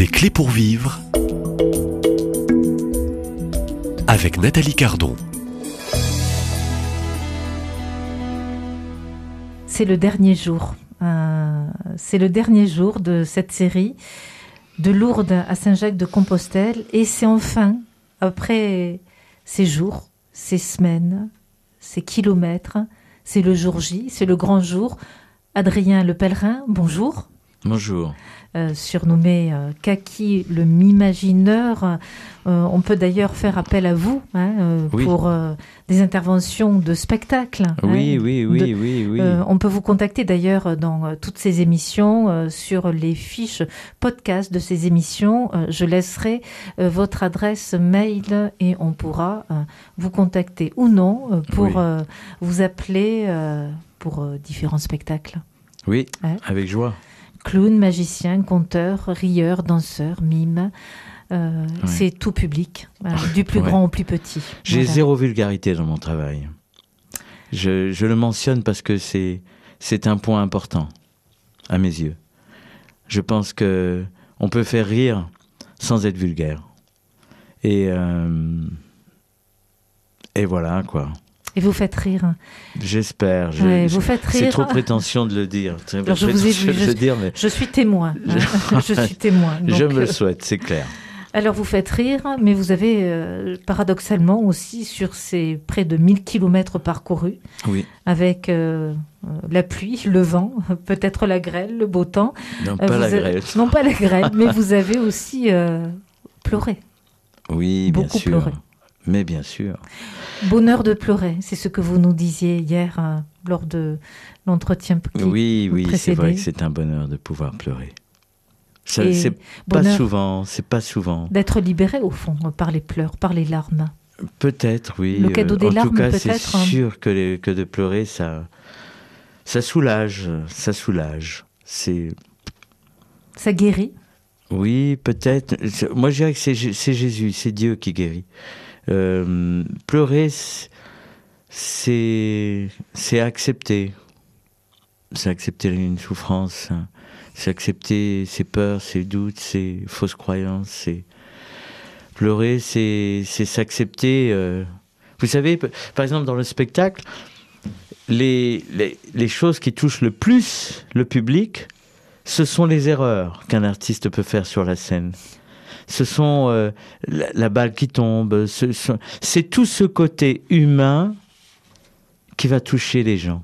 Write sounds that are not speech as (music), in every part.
Des clés pour vivre avec Nathalie Cardon. C'est le dernier jour. Euh, c'est le dernier jour de cette série de Lourdes à Saint-Jacques de Compostelle et c'est enfin, après ces jours, ces semaines, ces kilomètres, c'est le jour J, c'est le grand jour. Adrien Le Pèlerin, bonjour. Bonjour. Euh, surnommé euh, Kaki le mimagineur. Euh, on peut d'ailleurs faire appel à vous hein, pour des interventions de spectacle. Hein, oui, oui, oui, oui, oui. on peut vous contacter d'ailleurs dans toutes ces émissions, sur les fiches podcast de ces émissions. je laisserai votre adresse mail et on pourra vous contacter ou non pour vous appeler pour différents spectacles. Oui, avec joie. Clown, magicien, conteur, rieur, danseur, mime. Euh, c'est tout public, du plus grand au plus petit. J'ai zéro vulgarité dans mon travail. Je, le mentionne parce que c'est c'est un point important à mes yeux. Je pense que on peut faire rire sans être vulgaire. Et euh, et voilà quoi. Et vous faites rire. J'espère. vous faites rire. C'est trop prétention de le dire. je, vous ai, je, dire, mais... je suis témoin. (laughs) je suis témoin. je me le euh, souhaite, c'est clair. Alors vous faites rire, mais vous avez euh, paradoxalement aussi sur ces près de 1000 kilomètres parcourus, oui. avec euh, la pluie, le vent, (laughs) peut-être la grêle, le beau temps. Non, pas la grêle. Non, pas la grêle, (laughs) mais vous avez aussi pleuré. Oui, Beaucoup bien sûr. Pleuré. Mais bien sûr. Bonheur de pleurer, c'est ce que vous nous disiez hier euh, lors de l'entretien. Oui, oui, c'est vrai que c'est un bonheur de pouvoir pleurer. C'est pas souvent, c'est pas souvent. D'être libéré au fond par les pleurs, par les larmes. Peut-être, oui. Le cadeau des en larmes, tout cas, c'est hein. sûr que, que de pleurer, ça, ça soulage, ça soulage. C'est. Ça guérit. Oui, peut-être. Moi, je dirais que c'est Jésus, c'est Dieu qui guérit. Euh, pleurer, c'est accepter. C'est accepter une souffrance, hein. c'est accepter ses peurs, ses doutes, ses fausses croyances. Pleurer, c'est s'accepter. Euh. Vous savez, par exemple dans le spectacle, les, les choses qui touchent le plus le public, ce sont les erreurs qu'un artiste peut faire sur la scène ce sont euh, la, balle qui tombe, c'est tout ce côté humain qui va toucher les gens.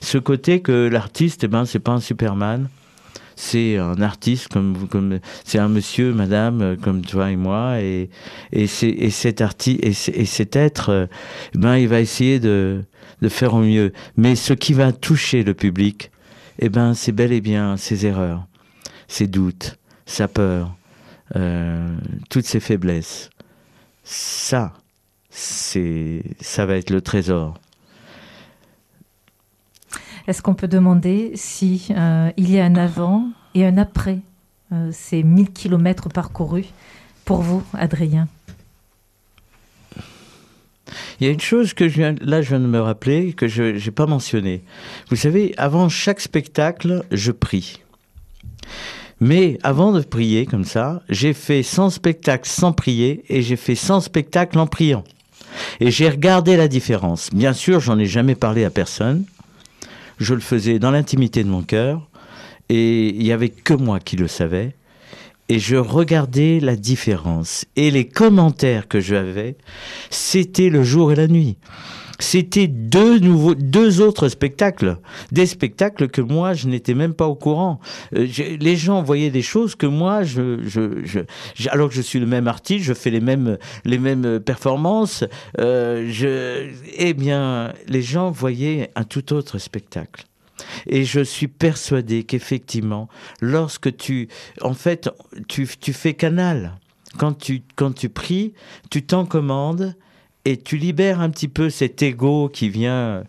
Ce côté que l'artiste, eh ben, c'est pas un Superman, c'est un artiste comme comme c'est un monsieur, madame euh, comme toi et moi, et et, et cet artiste et, cet être, euh, eh ben, il va essayer de de faire au mieux. Mais ce qui va toucher le public, eh ben, c'est bel et bien ses erreurs, ses doutes, sa peur, euh, toutes ces faiblesses. Ça, c'est, ça va être le trésor. Est-ce qu'on peut demander si euh, il y a un avant et un après euh, ces 1000 kilomètres parcourus pour vous, Adrien? Il y a une chose que je viens, là je viens de me rappeler que je n'ai pas mentionné. Vous savez, avant chaque spectacle, je prie. Mais avant de prier comme ça, j'ai fait 100 spectacles sans prier et j'ai fait 100 spectacles en priant. Et j'ai regardé la différence. Bien sûr, j'en ai jamais parlé à personne. Je le faisais dans l'intimité de mon cœur et il y avait que moi qui le savais. Et je regardais la différence. Et les commentaires que j'avais, c'était le jour et la nuit c'était deux nouveaux, deux autres spectacles, des spectacles que moi je n'étais même pas au courant. Euh, les gens voyaient des choses que moi, je, je, alors que je suis le même artiste, je fais les mêmes, les mêmes performances. Euh, je, eh bien, les gens voyaient un tout autre spectacle. Et je suis persuadé qu'effectivement, lorsque tu, en fait, tu, tu fais canal, quand tu, quand tu pries, tu t'en commandes et tu libères un petit peu cet ego qui vient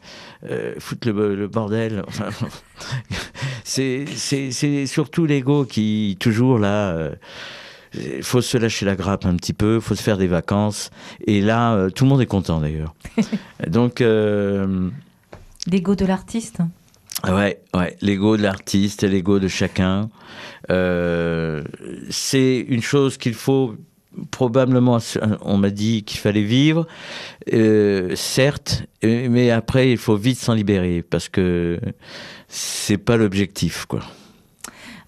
euh, foutre le, bordel. (laughs) c'est surtout l'ego qui, toujours là, il euh, faut se lâcher la grappe un petit peu, faut se faire des vacances. Et là, euh, tout le monde est content d'ailleurs. (laughs) Donc. L'ego de l'artiste Ouais, ouais, l'ego de l'artiste, l'ego de chacun. Euh, c'est une chose qu'il faut probablement, on m'a dit qu'il fallait vivre, euh, certes, mais après il faut vite s'en libérer parce que c'est pas l'objectif, quoi.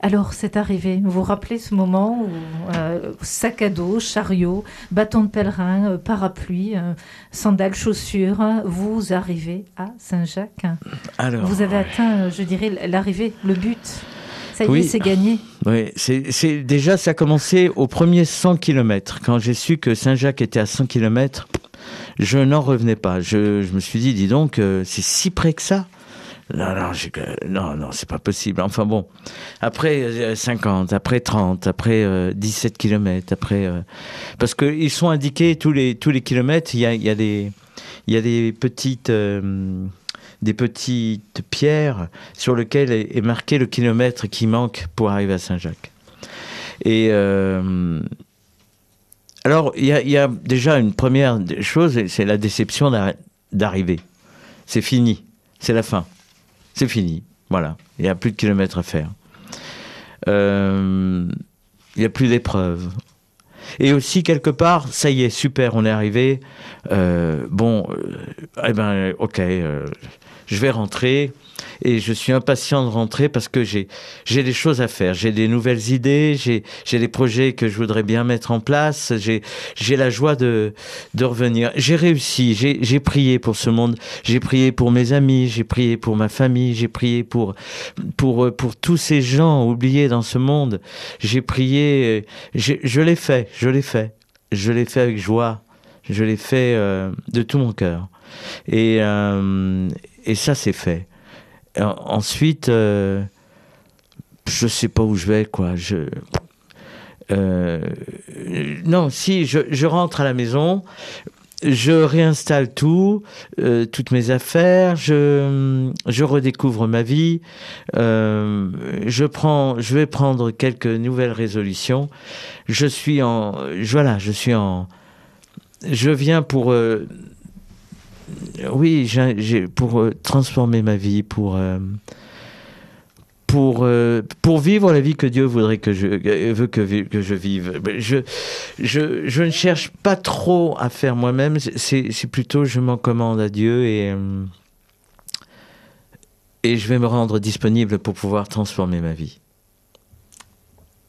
Alors, c'est arrivé. Vous vous rappelez ce moment où euh, sac à dos, chariot, bâton de pèlerin, euh, parapluie, euh, sandales, chaussures, vous arrivez à Saint-Jacques? Vous avez atteint, je dirais, l'arrivée, le but? Ça y est, c'est gagné. Oui, c'est déjà ça a commencé au premier 100 km. Quand j'ai su que Saint-Jacques était à 100 km, je n'en revenais pas. Je, je, me suis dit, dis donc, c'est si près que ça. Non, non, non, non, c'est pas possible. Enfin bon, après 50, euh, après 30, après 17 euh, kilomètres, après, euh, parce qu'ils sont indiqués tous les tous les kilomètres. Il y a, y a des y a des petites des petites pierres sur lesquelles est, marqué le kilomètre qui manque pour arriver à Saint-Jacques. Et alors il y, a, il y a déjà une première chose, c'est la déception d'arriver. C'est fini, c'est la fin c'est fini. Voilà, il n'y a plus de kilomètres à faire. Euh, il n'y a plus d'épreuves. Et aussi, quelque part, ça y est, super, on est arrivé. Euh, bon, euh, eh ben, ok, je vais rentrer et je suis impatient de rentrer parce que j'ai j'ai des choses à faire, j'ai des nouvelles idées, j'ai j'ai des projets que je voudrais bien mettre en place, j'ai j'ai la joie de de revenir. J'ai réussi, j'ai j'ai prié pour ce monde, j'ai prié pour mes amis, j'ai prié pour ma famille, j'ai prié pour pour pour tous ces gens oubliés dans ce monde. J'ai prié, je l'ai fait, je l'ai fait, je l'ai fait avec joie, je l'ai fait euh, de tout mon cœur. Et, euh, et ça, c'est fait. Ensuite, euh, je sais pas où je vais, quoi. Je, euh, non, si, je, je, rentre à la maison, je réinstalle tout, euh, toutes mes affaires, je, je redécouvre ma vie, euh, je prends, je vais prendre quelques nouvelles résolutions. Je suis en, voilà, je suis en, je viens pour oui, pour euh, transformer ma vie, pour euh, pour euh, pour vivre la vie que Dieu voudrait que je veut que, que je vive. Je, je je ne cherche pas trop à faire moi-même. C'est plutôt je m'en commande à Dieu et et je vais me rendre disponible pour pouvoir transformer ma vie.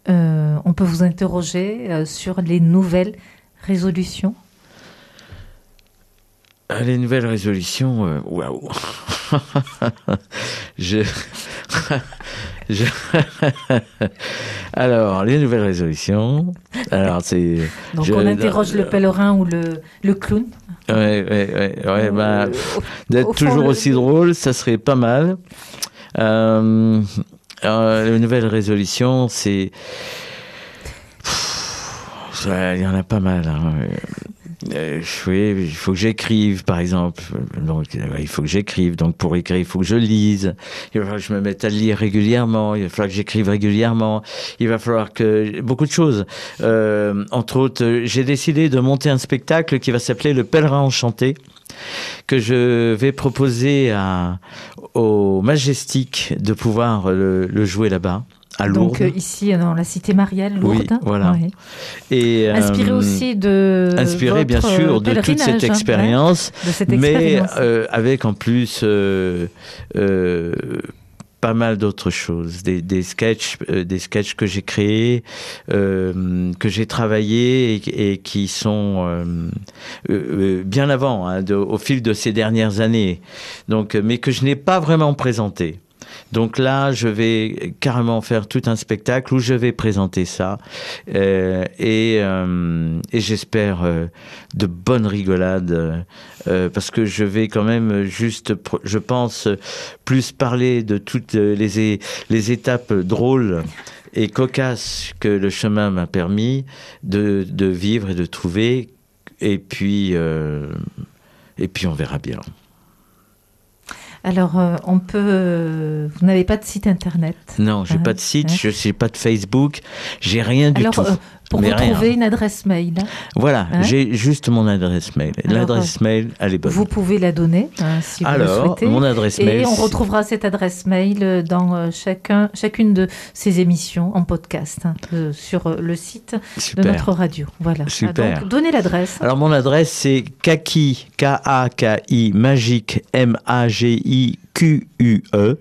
on peut vous interroger sur les nouvelles résolutions les nouvelles résolutions, euh, waouh. (laughs) je... (laughs) je... (laughs) Alors, les nouvelles résolutions. Alors, c'est. Donc, on interroge le pèlerin ou le, le clown. Ouais, ouais, ouais. ouais bah, D'être toujours aussi drôle, ça serait pas mal. Euh, les nouvelles résolutions, c'est. Il y en a pas mal. Hein. Euh, oui, il faut que j'écrive, par exemple. Donc, euh, il faut que j'écrive. Donc, pour écrire, il faut que je lise. Il va falloir que je me mette à lire régulièrement. Il va falloir que j'écrive régulièrement. Il va falloir que beaucoup de choses. Euh, entre autres, j'ai décidé de monter un spectacle qui va s'appeler Le Pèlerin enchanté que je vais proposer à, au Majestic de pouvoir le jouer là-bas. Donc euh, ici dans la cité mariale, Lourdes. Oui, voilà. Et inspiré euh, aussi de inspiré bien sûr de toute cette hein, expérience, mais euh, avec en plus pas mal d'autres choses, des, des sketchs, des sketchs que j'ai créés, que j'ai travaillés et, qui sont bien avant, hein, au fil de ces dernières années. Donc, mais que je n'ai pas vraiment présenté. Donc là, je vais carrément faire tout un spectacle où je vais présenter ça euh, et, euh, et j'espère euh, de bonnes rigolades parce que je vais quand même juste, je pense, plus parler de toutes les, les étapes drôles et cocasses que le chemin m'a permis de, de, vivre et de trouver. Et puis, et puis on verra bien. Alors, euh, on peut. Euh, vous n'avez pas de site internet Non, j'ai n'ai pas de site, je n'ai pas de Facebook, j'ai rien du tout. Alors, pour Mais vous rien. trouver une adresse mail. Voilà, Hein j'ai juste mon adresse mail. L'adresse mail, elle est bonne. Vous pouvez la donner hein, si vous le Alors, souhaitez. mon adresse mail. Et on retrouvera cette adresse mail euh, dans euh, chacun, chacune de ces émissions en podcast hein, euh, sur euh, le site de notre radio. Voilà. Ah, Super. donc, donnez l'adresse. Alors mon adresse c'est kaki k a k i magique m a g i q u e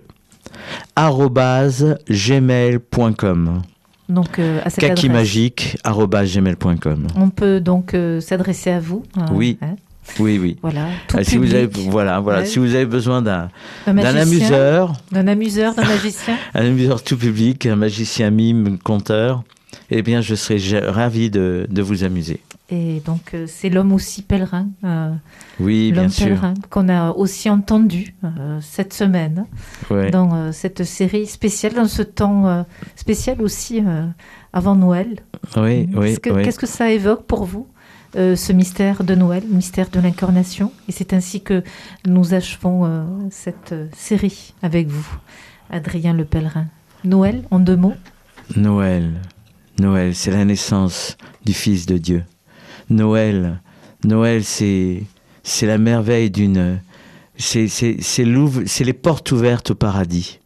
arrobase gmail.com Donc, euh, à cette kaki adresse. magique arobase gmail.com On peut donc euh, s'adresser à vous. hein, Oui. hein, oui oui voilà. Tout Ah, si vous avez voilà voilà Ouais. si vous avez besoin d'un un d'un amuseur d'un amuseur, d'un magicien. (laughs) un amuseur tout public un magicien mime conteur eh bien je serai ravi de, de vous amuser Et donc, euh, c'est l'homme aussi pèlerin, euh, oui bien l'homme sûr pèlerin, qu'on a aussi entendu euh, cette semaine Ouais. dans cette série spéciale, dans ce temps spécial aussi avant Noël. oui oui, Qu'est-ce que, oui. que ça évoque pour vous, ce mystère de Noël, le mystère de l'incarnation? Et c'est ainsi que nous achevons cette série avec vous, Adrien le pèlerin. Noël, en deux mots? Noël, Noël, c'est la naissance du Fils de Dieu. Noël, Noël, c'est c'est la merveille d'une, c'est les portes ouvertes au paradis.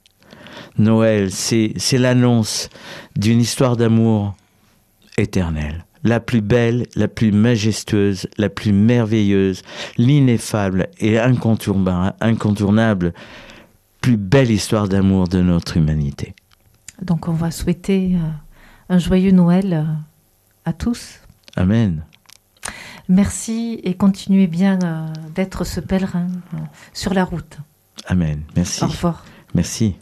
Noël, c'est l'annonce d'une histoire d'amour éternelle, la plus belle, la plus majestueuse, la plus merveilleuse, l'ineffable et incontourba- incontournable, plus belle histoire d'amour de notre humanité. Donc on va souhaiter euh, un joyeux Noël euh, à tous. Amen. Merci et continuez bien euh, d'être ce pèlerin euh, sur la route. Amen. Merci. Au revoir. Merci.